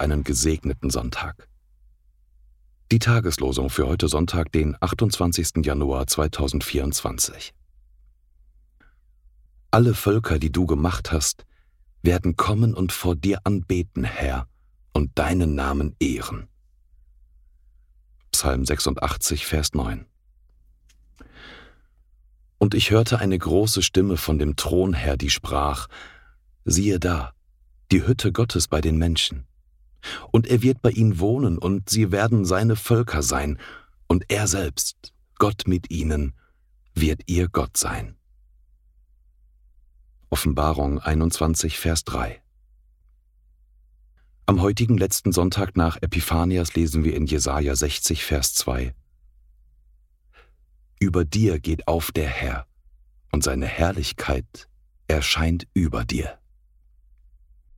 einen gesegneten Sonntag. Die Tageslosung für heute Sonntag, den 28. Januar 2024. Alle Völker, die du gemacht hast, werden kommen und vor dir anbeten, Herr, und deinen Namen ehren. Psalm 86, Vers 9. Und ich hörte eine große Stimme von dem Thron her, die sprach, siehe da, die Hütte Gottes bei den Menschen. Und er wird bei ihnen wohnen, und sie werden seine Völker sein, und er selbst, Gott mit ihnen, wird ihr Gott sein. Offenbarung 21, Vers 3. Am heutigen letzten Sonntag nach Epiphanias lesen wir in Jesaja 60, Vers 2. Über dir geht auf der Herr, und seine Herrlichkeit erscheint über dir.